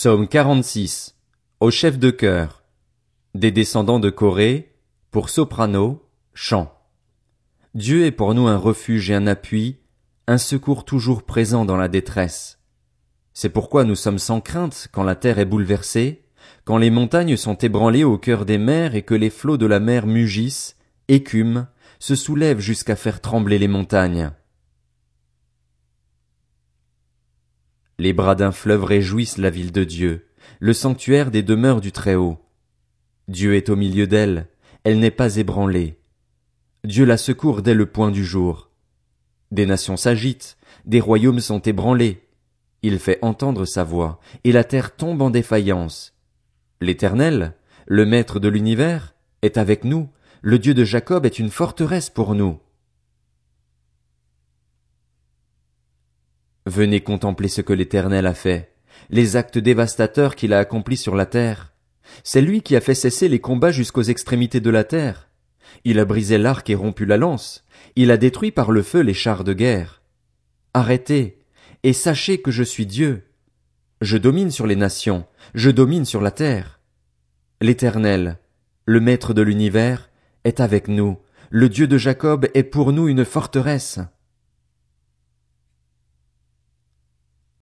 Psaume 46. Au chef de chœur. Des descendants de Corée, pour soprano, chant. Dieu est pour nous un refuge et un appui, un secours toujours présent dans la détresse. C'est pourquoi nous sommes sans crainte quand la terre est bouleversée, quand les montagnes sont ébranlées au cœur des mers et que les flots de la mer mugissent, écument, se soulèvent jusqu'à faire trembler les montagnes. Les bras d'un fleuve réjouissent la ville de Dieu, le sanctuaire des demeures du Très-Haut. Dieu est au milieu d'elle, elle n'est pas ébranlée. Dieu la secourt dès le point du jour. Des nations s'agitent, des royaumes sont ébranlés. Il fait entendre sa voix, et la terre tombe en défaillance. L'Éternel, le Maître de l'univers, est avec nous, le Dieu de Jacob est une forteresse pour nous. Venez contempler ce que l'Éternel a fait, les actes dévastateurs qu'il a accomplis sur la terre. C'est lui qui a fait cesser les combats jusqu'aux extrémités de la terre. Il a brisé l'arc et rompu la lance. Il a détruit par le feu les chars de guerre. Arrêtez, et sachez que je suis Dieu. Je domine sur les nations, je domine sur la terre. L'Éternel, le Maître de l'univers, est avec nous, le Dieu de Jacob est pour nous une forteresse.